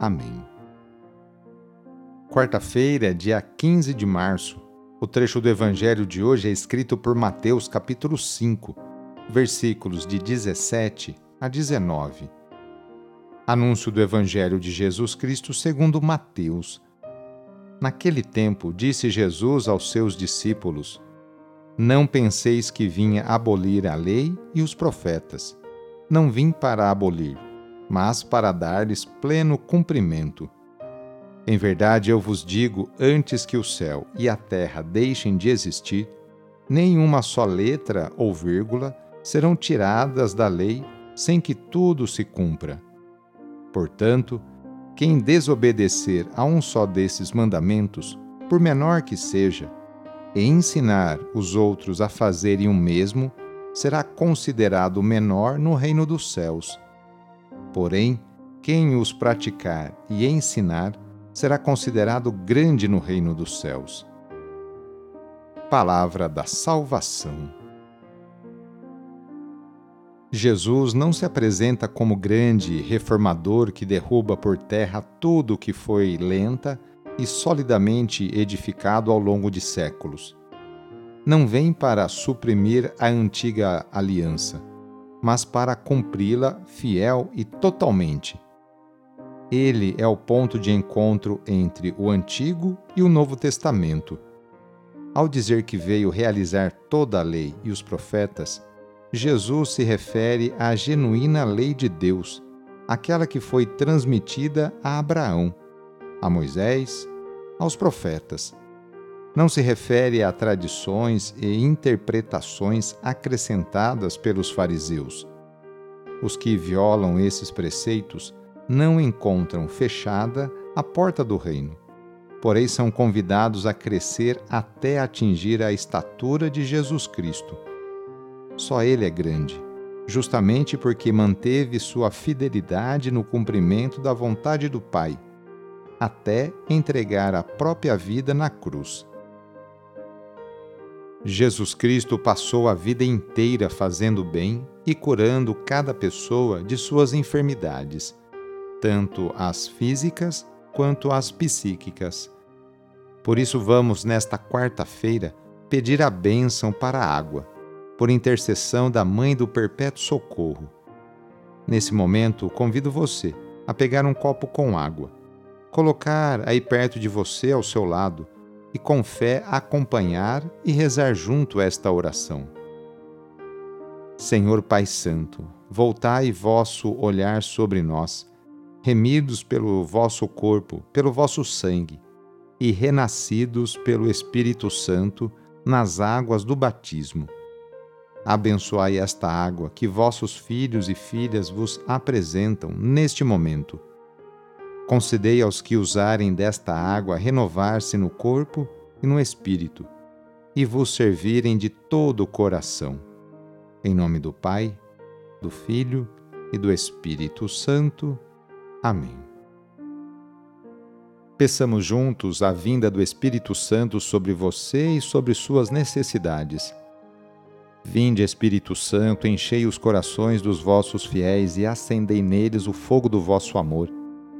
Amém. Quarta-feira, dia 15 de março. O trecho do evangelho de hoje é escrito por Mateus, capítulo 5, versículos de 17 a 19. Anúncio do evangelho de Jesus Cristo segundo Mateus. Naquele tempo, disse Jesus aos seus discípulos: Não penseis que vinha abolir a lei e os profetas. Não vim para abolir, mas para dar-lhes pleno cumprimento. Em verdade eu vos digo: antes que o céu e a terra deixem de existir, nenhuma só letra ou vírgula serão tiradas da lei sem que tudo se cumpra. Portanto, quem desobedecer a um só desses mandamentos, por menor que seja, e ensinar os outros a fazerem o mesmo, será considerado menor no reino dos céus Porém, quem os praticar e ensinar será considerado grande no reino dos céus. Palavra da Salvação. Jesus não se apresenta como grande reformador que derruba por terra tudo o que foi lenta e solidamente edificado ao longo de séculos. Não vem para suprimir a antiga aliança mas para cumpri-la fiel e totalmente. Ele é o ponto de encontro entre o Antigo e o Novo Testamento. Ao dizer que veio realizar toda a lei e os profetas, Jesus se refere à genuína lei de Deus, aquela que foi transmitida a Abraão, a Moisés, aos profetas não se refere a tradições e interpretações acrescentadas pelos fariseus. Os que violam esses preceitos não encontram fechada a porta do reino, porém são convidados a crescer até atingir a estatura de Jesus Cristo. Só Ele é grande, justamente porque manteve sua fidelidade no cumprimento da vontade do Pai, até entregar a própria vida na cruz. Jesus Cristo passou a vida inteira fazendo bem e curando cada pessoa de suas enfermidades, tanto as físicas quanto as psíquicas. Por isso, vamos, nesta quarta-feira, pedir a bênção para a água, por intercessão da Mãe do Perpétuo Socorro. Nesse momento, convido você a pegar um copo com água, colocar aí perto de você, ao seu lado, e com fé acompanhar e rezar junto esta oração. Senhor Pai Santo, voltai vosso olhar sobre nós, remidos pelo vosso corpo, pelo vosso sangue, e renascidos pelo Espírito Santo nas águas do batismo. Abençoai esta água que vossos filhos e filhas vos apresentam neste momento Concedei aos que usarem desta água renovar-se no corpo e no espírito, e vos servirem de todo o coração. Em nome do Pai, do Filho e do Espírito Santo. Amém. Peçamos juntos a vinda do Espírito Santo sobre você e sobre suas necessidades. Vinde, Espírito Santo, enchei os corações dos vossos fiéis e acendei neles o fogo do vosso amor.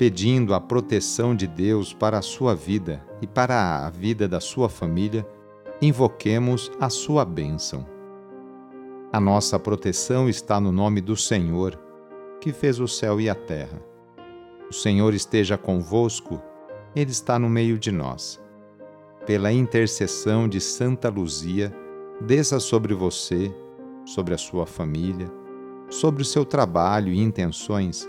Pedindo a proteção de Deus para a sua vida e para a vida da sua família, invoquemos a sua bênção. A nossa proteção está no nome do Senhor, que fez o céu e a terra. O Senhor esteja convosco ele está no meio de nós. Pela intercessão de Santa Luzia, desça sobre você, sobre a sua família, sobre o seu trabalho e intenções,